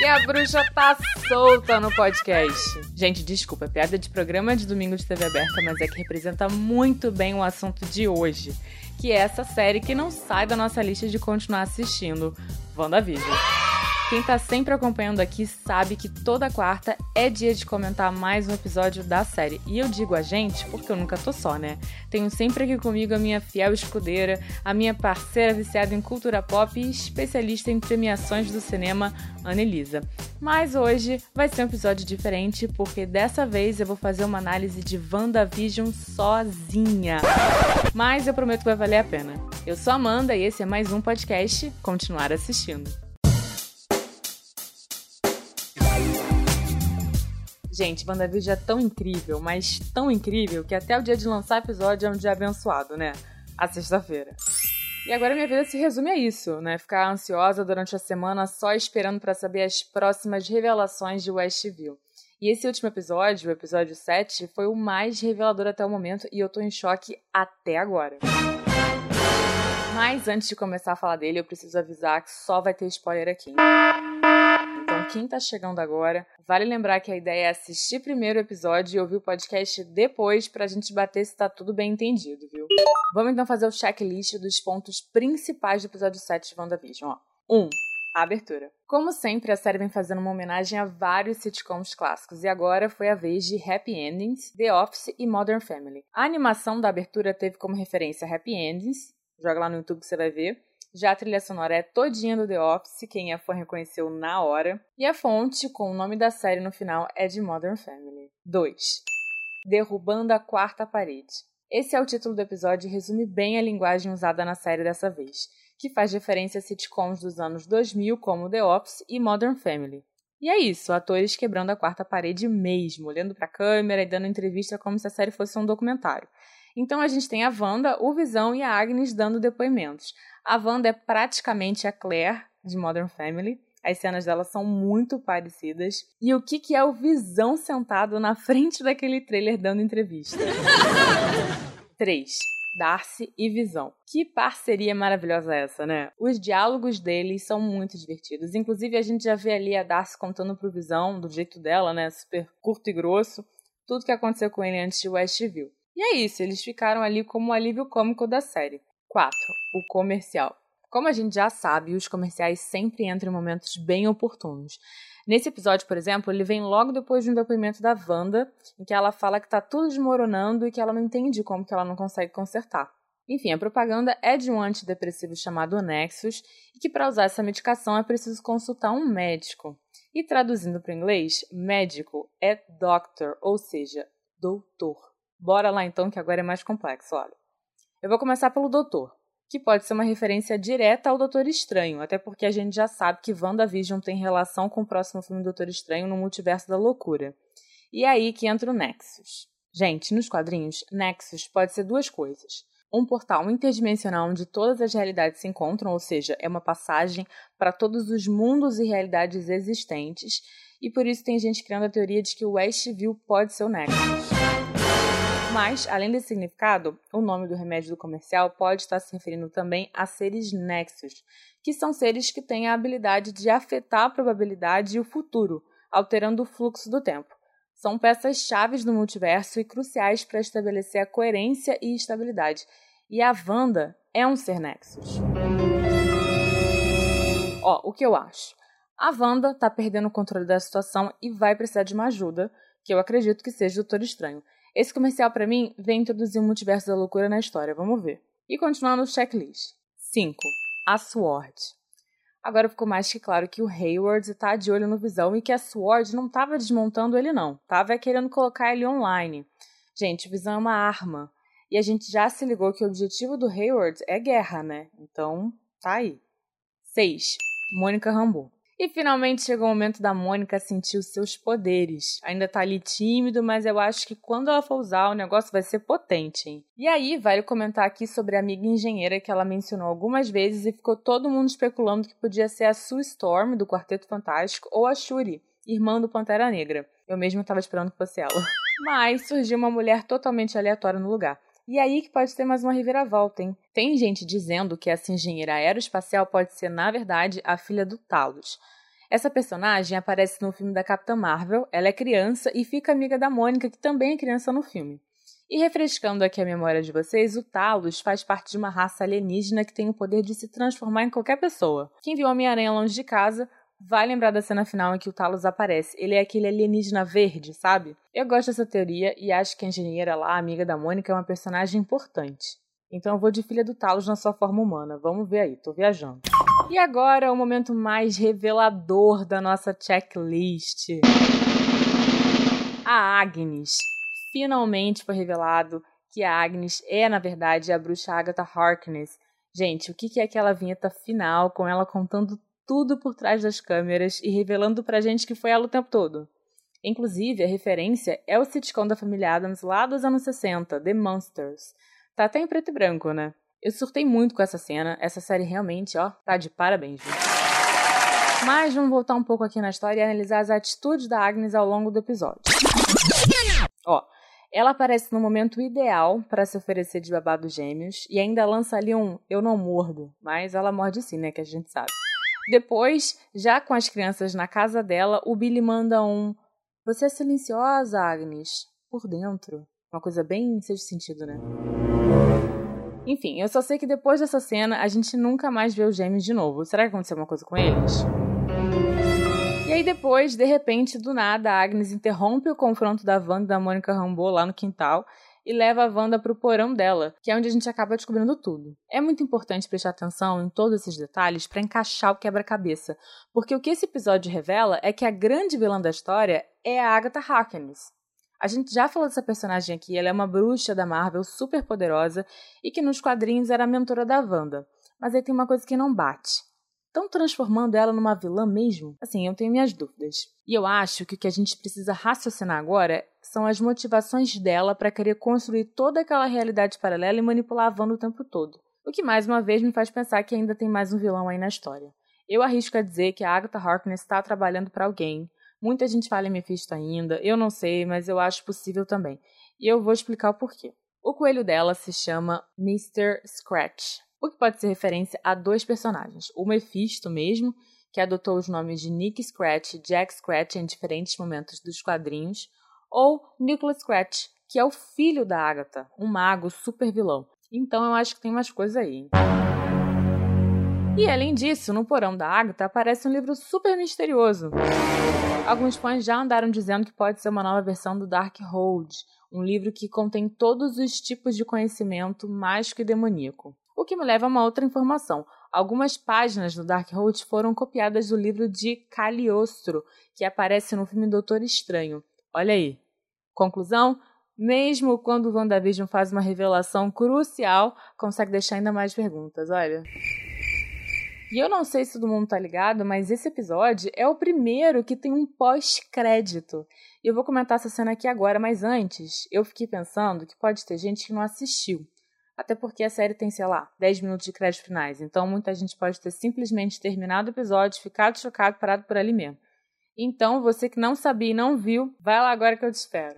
E a bruxa tá solta no podcast. Gente, desculpa, piada de programa de domingo de TV aberta, mas é que representa muito bem o assunto de hoje, que é essa série que não sai da nossa lista de continuar assistindo, WandaVision. Quem tá sempre acompanhando aqui sabe que toda quarta é dia de comentar mais um episódio da série. E eu digo a gente porque eu nunca tô só, né? Tenho sempre aqui comigo a minha fiel escudeira, a minha parceira viciada em cultura pop e especialista em premiações do cinema, Annelisa. Mas hoje vai ser um episódio diferente porque dessa vez eu vou fazer uma análise de WandaVision sozinha. Mas eu prometo que vai valer a pena. Eu sou Amanda e esse é mais um podcast Continuar Assistindo. Gente, WandaVision é tão incrível, mas tão incrível, que até o dia de lançar episódio é um dia abençoado, né? A sexta-feira. E agora minha vida se resume a isso, né? Ficar ansiosa durante a semana só esperando para saber as próximas revelações de Westview. E esse último episódio, o episódio 7, foi o mais revelador até o momento e eu tô em choque até agora. Mas antes de começar a falar dele, eu preciso avisar que só vai ter spoiler aqui. Então, quem tá chegando agora, vale lembrar que a ideia é assistir primeiro o episódio e ouvir o podcast depois pra gente bater se tá tudo bem entendido, viu? Vamos então fazer o checklist dos pontos principais do episódio 7 de WandaVision, ó. 1. Um, a abertura. Como sempre, a série vem fazendo uma homenagem a vários sitcoms clássicos, e agora foi a vez de Happy Endings, The Office e Modern Family. A animação da abertura teve como referência Happy Endings, joga lá no YouTube que você vai ver, já a trilha sonora é todinha do The Office, quem é fã reconheceu na hora. E a fonte, com o nome da série no final, é de Modern Family. 2. Derrubando a quarta parede. Esse é o título do episódio e resume bem a linguagem usada na série dessa vez, que faz referência a sitcoms dos anos 2000 como The Office e Modern Family. E é isso, atores quebrando a quarta parede mesmo, olhando para a câmera e dando entrevista como se a série fosse um documentário. Então a gente tem a Wanda, o Visão e a Agnes dando depoimentos. A Wanda é praticamente a Claire de Modern Family. As cenas dela são muito parecidas. E o que, que é o Visão sentado na frente daquele trailer dando entrevista? 3. Darcy e Visão. Que parceria maravilhosa é essa, né? Os diálogos deles são muito divertidos. Inclusive, a gente já vê ali a Darcy contando pro Visão, do jeito dela, né? Super curto e grosso, tudo que aconteceu com ele antes de Westview. E é isso, eles ficaram ali como o alívio cômico da série. 4. O comercial. Como a gente já sabe, os comerciais sempre entram em momentos bem oportunos. Nesse episódio, por exemplo, ele vem logo depois de um depoimento da Wanda, em que ela fala que tá tudo desmoronando e que ela não entende como que ela não consegue consertar. Enfim, a propaganda é de um antidepressivo chamado Nexus e que para usar essa medicação é preciso consultar um médico. E traduzindo para inglês, médico é doctor, ou seja, doutor. Bora lá então, que agora é mais complexo, olha. Eu vou começar pelo Doutor, que pode ser uma referência direta ao Doutor Estranho, até porque a gente já sabe que WandaVision tem relação com o próximo filme Doutor Estranho no Multiverso da Loucura. E é aí que entra o Nexus. Gente, nos quadrinhos, Nexus pode ser duas coisas. Um portal interdimensional onde todas as realidades se encontram, ou seja, é uma passagem para todos os mundos e realidades existentes, e por isso tem gente criando a teoria de que o Westview pode ser o Nexus. Mas, além desse significado, o nome do remédio do comercial pode estar se referindo também a seres nexus, que são seres que têm a habilidade de afetar a probabilidade e o futuro, alterando o fluxo do tempo. São peças chaves do multiverso e cruciais para estabelecer a coerência e estabilidade. E a Wanda é um ser nexus. Ó, o que eu acho? A Wanda está perdendo o controle da situação e vai precisar de uma ajuda, que eu acredito que seja o Doutor Estranho. Esse comercial, para mim, vem introduzir o multiverso da loucura na história. Vamos ver. E continuando no checklist. 5. A SWORD. Agora ficou mais que claro que o Hayward tá de olho no Visão e que a SWORD não tava desmontando ele não, tava querendo colocar ele online. Gente, o Visão é uma arma. E a gente já se ligou que o objetivo do Hayward é guerra, né? Então, tá aí. 6. Mônica Rambeau. E finalmente chegou o momento da Mônica sentir os seus poderes. Ainda tá ali tímido, mas eu acho que quando ela for usar, o negócio vai ser potente, hein? E aí, vale comentar aqui sobre a amiga engenheira que ela mencionou algumas vezes e ficou todo mundo especulando que podia ser a Sue Storm, do Quarteto Fantástico, ou a Shuri, irmã do Pantera Negra. Eu mesma estava esperando que fosse ela. Mas surgiu uma mulher totalmente aleatória no lugar. E aí que pode ter mais uma reviravolta, hein? Tem gente dizendo que essa engenheira aeroespacial pode ser, na verdade, a filha do Talos. Essa personagem aparece no filme da Capitã Marvel, ela é criança e fica amiga da Mônica, que também é criança no filme. E refrescando aqui a memória de vocês, o Talos faz parte de uma raça alienígena que tem o poder de se transformar em qualquer pessoa. Quem viu Homem-Aranha longe de casa vai lembrar da cena final em que o Talos aparece. Ele é aquele alienígena verde, sabe? Eu gosto dessa teoria e acho que a engenheira lá, amiga da Mônica, é uma personagem importante. Então eu vou de filha do Talos na sua forma humana. Vamos ver aí, tô viajando. E agora o momento mais revelador da nossa checklist. A Agnes. Finalmente foi revelado que a Agnes é, na verdade, a bruxa Agatha Harkness. Gente, o que é aquela vinheta final com ela contando tudo por trás das câmeras e revelando pra gente que foi ela o tempo todo? Inclusive, a referência é o sitcom da família Adams lá dos anos 60, The Monsters. Tá até em preto e branco, né? Eu surtei muito com essa cena. Essa série realmente, ó, tá de parabéns, viu? Mas vamos voltar um pouco aqui na história e analisar as atitudes da Agnes ao longo do episódio. Ó, ela aparece no momento ideal para se oferecer de babado gêmeos e ainda lança ali um eu não mordo, mas ela morde sim, né, que a gente sabe. Depois, já com as crianças na casa dela, o Billy manda um você é silenciosa, Agnes, por dentro. Uma coisa bem sem sentido, né? Enfim, eu só sei que depois dessa cena a gente nunca mais vê os gêmeos de novo. Será que aconteceu alguma coisa com eles? E aí depois, de repente, do nada, a Agnes interrompe o confronto da Wanda e da Mônica Rambeau lá no quintal e leva a Wanda pro porão dela, que é onde a gente acaba descobrindo tudo. É muito importante prestar atenção em todos esses detalhes para encaixar o quebra-cabeça, porque o que esse episódio revela é que a grande vilã da história é a Agatha Harkness. A gente já falou dessa personagem aqui, ela é uma bruxa da Marvel super poderosa e que nos quadrinhos era a mentora da Wanda. Mas aí tem uma coisa que não bate. Estão transformando ela numa vilã mesmo? Assim, eu tenho minhas dúvidas. E eu acho que o que a gente precisa raciocinar agora são as motivações dela para querer construir toda aquela realidade paralela e manipular a Wanda o tempo todo. O que mais uma vez me faz pensar que ainda tem mais um vilão aí na história. Eu arrisco a dizer que a Agatha Harkness está trabalhando para alguém, Muita gente fala em Mephisto ainda, eu não sei, mas eu acho possível também. E eu vou explicar o porquê. O coelho dela se chama Mr. Scratch, o que pode ser referência a dois personagens. O Mephisto mesmo, que adotou os nomes de Nick Scratch e Jack Scratch em diferentes momentos dos quadrinhos, ou Nicholas Scratch, que é o filho da Agatha, um mago super vilão. Então eu acho que tem umas coisas aí. E além disso, no porão da Agatha aparece um livro super misterioso. Alguns fãs já andaram dizendo que pode ser uma nova versão do Darkhold, um livro que contém todos os tipos de conhecimento mágico e demoníaco. O que me leva a uma outra informação. Algumas páginas do Darkhold foram copiadas do livro de Cagliostro, que aparece no filme Doutor Estranho. Olha aí. Conclusão? Mesmo quando o WandaVision faz uma revelação crucial, consegue deixar ainda mais perguntas, olha. E eu não sei se todo mundo tá ligado, mas esse episódio é o primeiro que tem um pós-crédito. E eu vou comentar essa cena aqui agora, mas antes, eu fiquei pensando que pode ter gente que não assistiu. Até porque a série tem, sei lá, 10 minutos de créditos finais. Então muita gente pode ter simplesmente terminado o episódio, ficado chocado, parado por ali mesmo. Então, você que não sabia e não viu, vai lá agora que eu te espero.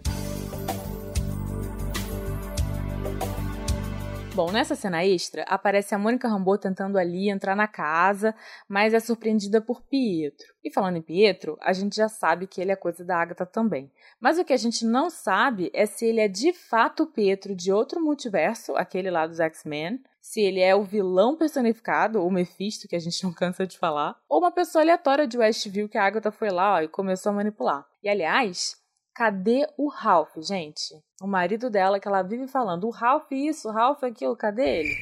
Bom, nessa cena extra, aparece a Mônica Rambeau tentando ali entrar na casa, mas é surpreendida por Pietro. E falando em Pietro, a gente já sabe que ele é coisa da Agatha também. Mas o que a gente não sabe é se ele é de fato Pietro de outro multiverso, aquele lá dos X-Men, se ele é o vilão personificado, o Mephisto, que a gente não cansa de falar, ou uma pessoa aleatória de Westview que a Agatha foi lá ó, e começou a manipular. E aliás, Cadê o Ralph, gente? O marido dela que ela vive falando, o Ralph isso, o Ralph aquilo, cadê ele?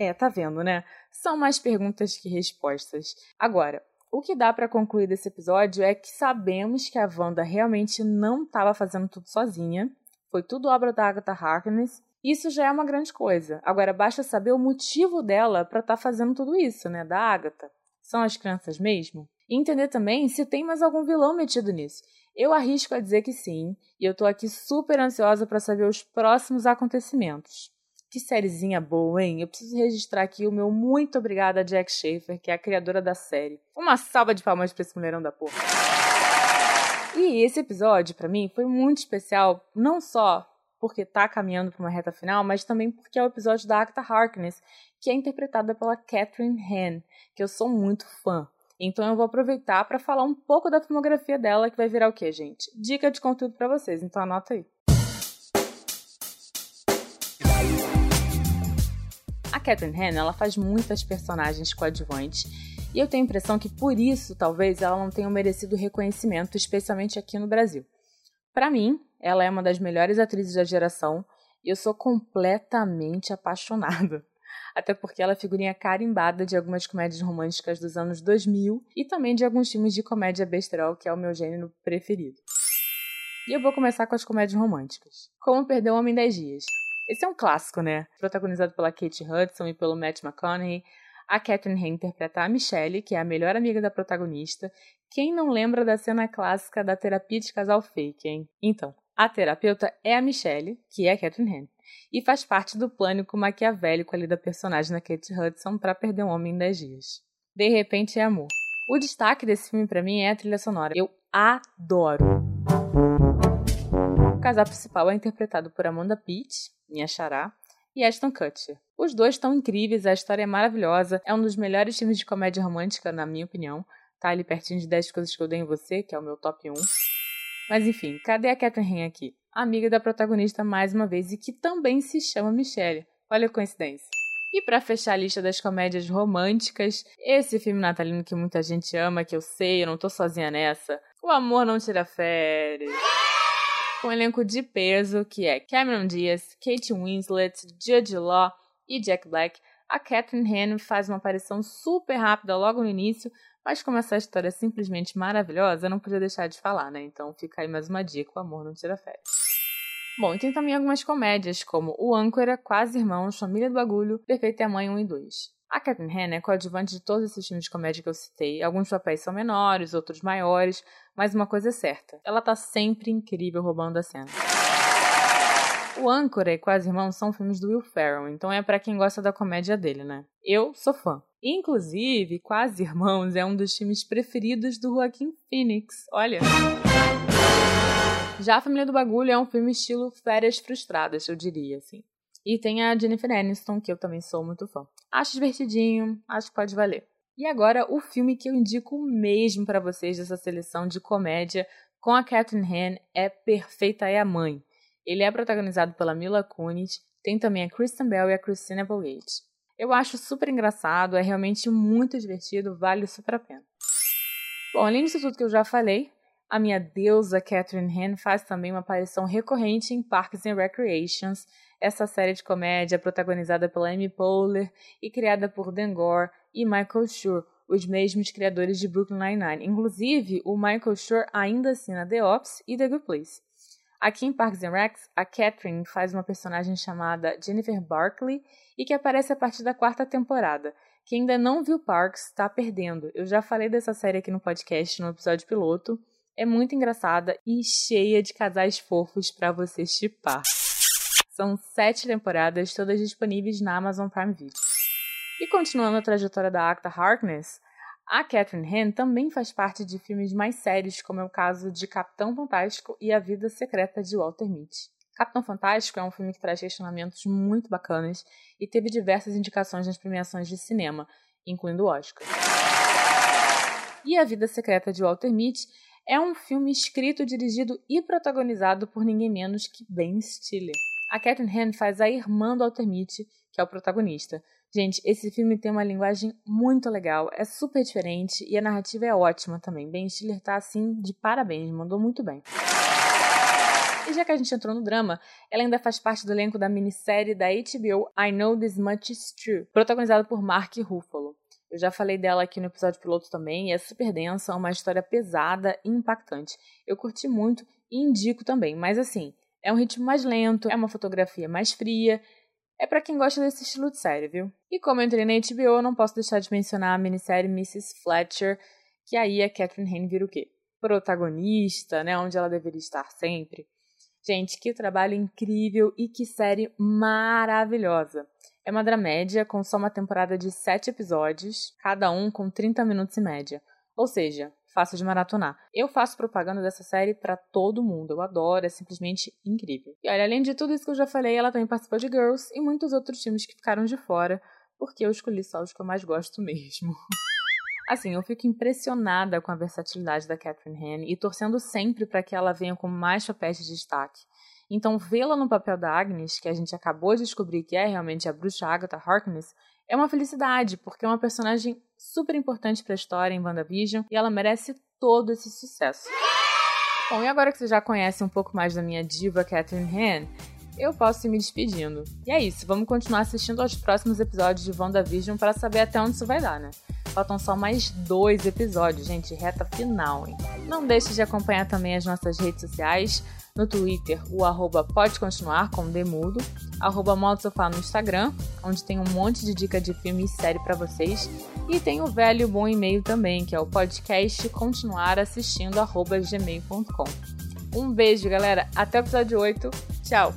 É, tá vendo, né? São mais perguntas que respostas. Agora, o que dá para concluir desse episódio é que sabemos que a Wanda realmente não estava fazendo tudo sozinha. Foi tudo obra da Agatha Harkness. Isso já é uma grande coisa. Agora basta saber o motivo dela para estar tá fazendo tudo isso, né? Da Agatha. São as crianças mesmo? E entender também se tem mais algum vilão metido nisso. Eu arrisco a dizer que sim, e eu tô aqui super ansiosa para saber os próximos acontecimentos. Que sériezinha boa, hein? Eu preciso registrar aqui o meu muito obrigada a Jack Schaefer, que é a criadora da série. Uma salva de palmas pra esse mulherão da porra. E esse episódio, para mim, foi muito especial, não só porque tá caminhando para uma reta final, mas também porque é o episódio da Agatha Harkness, que é interpretada pela Catherine Han, que eu sou muito fã. Então eu vou aproveitar para falar um pouco da filmografia dela, que vai virar o quê, gente? Dica de conteúdo para vocês, então anota aí. A Catherine Han, ela faz muitas personagens coadjuvantes e eu tenho a impressão que por isso, talvez, ela não tenha merecido reconhecimento, especialmente aqui no Brasil. Para mim, ela é uma das melhores atrizes da geração e eu sou completamente apaixonada. Até porque ela é figurinha carimbada de algumas comédias românticas dos anos 2000 e também de alguns filmes de comédia besterol, que é o meu gênero preferido. E eu vou começar com as comédias românticas. Como Perder um Homem em 10 Dias. Esse é um clássico, né? Protagonizado pela Kate Hudson e pelo Matt McConaughey, a Catherine Hay interpreta a Michelle, que é a melhor amiga da protagonista. Quem não lembra da cena clássica da terapia de casal fake, hein? Então, a terapeuta é a Michelle, que é a Catherine Hay, e faz parte do plano maquiavélico ali da personagem da Kate Hudson para perder um homem em 10 dias. De repente é amor. O destaque desse filme para mim é a trilha sonora. Eu adoro. O casal principal é interpretado por Amanda Pitt, minha xará, e Ashton Kutcher. Os dois estão incríveis, a história é maravilhosa, é um dos melhores filmes de comédia romântica, na minha opinião. Tá ali pertinho de 10 coisas que eu dei em você, que é o meu top 1. Mas enfim, cadê a Catherine aqui? Amiga da protagonista mais uma vez e que também se chama Michelle. Olha a coincidência. E para fechar a lista das comédias românticas, esse filme natalino que muita gente ama, que eu sei, eu não tô sozinha nessa. O Amor Não Tira Férias com um elenco de peso que é Cameron Diaz, Kate Winslet, Jude Law e Jack Black. A Catherine Han faz uma aparição super rápida logo no início, mas como essa história é simplesmente maravilhosa, eu não podia deixar de falar, né? Então fica aí mais uma dica, o amor não tira férias. Bom, e tem também algumas comédias, como O Âncora, Quase Irmãos, Família do Bagulho, Perfeita é Mãe 1 e 2. A Catherine Han é coadjuvante de todos esses filmes de comédia que eu citei. Alguns papéis são menores, outros maiores, mas uma coisa é certa: ela tá sempre incrível roubando a cena. O Âncora e Quase Irmãos são filmes do Will Ferrell, então é para quem gosta da comédia dele, né? Eu sou fã. Inclusive, Quase Irmãos é um dos filmes preferidos do Joaquim Phoenix. Olha. Já a Família do Bagulho é um filme estilo Férias Frustradas, eu diria, assim. E tem a Jennifer Aniston, que eu também sou muito fã. Acho divertidinho, acho que pode valer. E agora, o filme que eu indico mesmo para vocês dessa seleção de comédia com a Catherine Han é Perfeita é a Mãe. Ele é protagonizado pela Mila Kunis, tem também a Kristen Bell e a Christina Applegate. Eu acho super engraçado, é realmente muito divertido, vale super a pena. Bom, além disso tudo que eu já falei, a minha deusa Catherine Han faz também uma aparição recorrente em Parks and Recreations, essa série de comédia protagonizada pela Amy Poehler e criada por Dan Gore e Michael Schur, os mesmos criadores de Brooklyn Nine-Nine. Inclusive, o Michael Schur ainda assina The Office e The Good Place. Aqui em Parks and Recs, a Catherine faz uma personagem chamada Jennifer Barkley e que aparece a partir da quarta temporada. Quem ainda não viu Parks está perdendo. Eu já falei dessa série aqui no podcast, no episódio piloto. É muito engraçada e cheia de casais fofos para você chipar. São sete temporadas, todas disponíveis na Amazon Prime Video. E continuando a trajetória da Acta Harkness, a Catherine Han também faz parte de filmes mais sérios, como é o caso de Capitão Fantástico e A Vida Secreta de Walter Mitty. Capitão Fantástico é um filme que traz questionamentos muito bacanas e teve diversas indicações nas premiações de cinema, incluindo o Oscar. E A Vida Secreta de Walter Mitty é um filme escrito, dirigido e protagonizado por ninguém menos que Ben Stiller. A Catherine Han faz a irmã do Walter Mitty, que é o protagonista. Gente, esse filme tem uma linguagem muito legal, é super diferente e a narrativa é ótima também. Ben Stiller tá assim de parabéns, mandou muito bem. E já que a gente entrou no drama, ela ainda faz parte do elenco da minissérie da HBO I Know This Much Is True, protagonizada por Mark Ruffalo. Eu já falei dela aqui no episódio piloto também, e é super densa, uma história pesada e impactante. Eu curti muito e indico também, mas assim, é um ritmo mais lento, é uma fotografia mais fria. É para quem gosta desse estilo de série, viu? E como eu entrei na HBO, não posso deixar de mencionar a minissérie Mrs. Fletcher, que aí a Catherine Hain vira o quê? Protagonista, né? Onde ela deveria estar sempre. Gente, que trabalho incrível e que série maravilhosa. É uma dramédia com só uma temporada de sete episódios, cada um com 30 minutos em média. Ou seja, fácil de maratonar. Eu faço propaganda dessa série para todo mundo. Eu adoro, é simplesmente incrível. E olha, além de tudo isso que eu já falei, ela também participou de Girls e muitos outros filmes que ficaram de fora, porque eu escolhi só os que eu mais gosto mesmo. Assim, eu fico impressionada com a versatilidade da Catherine Han e torcendo sempre para que ela venha com mais papéis de destaque. Então, vê-la no papel da Agnes, que a gente acabou de descobrir que é realmente a bruxa Agatha Harkness, é uma felicidade, porque é uma personagem super importante para a história em WandaVision e ela merece todo esse sucesso. Bom, e agora que você já conhece um pouco mais da minha diva Catherine Han, eu posso ir me despedindo. E é isso, vamos continuar assistindo aos próximos episódios de WandaVision para saber até onde isso vai dar, né? Faltam só mais dois episódios, gente, reta final, hein? Não deixe de acompanhar também as nossas redes sociais. No Twitter, o arroba pode continuar com demudo, arroba modo sofá no Instagram, onde tem um monte de dica de filme e série para vocês. E tem o velho bom e-mail também, que é o podcast continuar assistindo gmail.com. Um beijo, galera. Até o episódio 8. Tchau!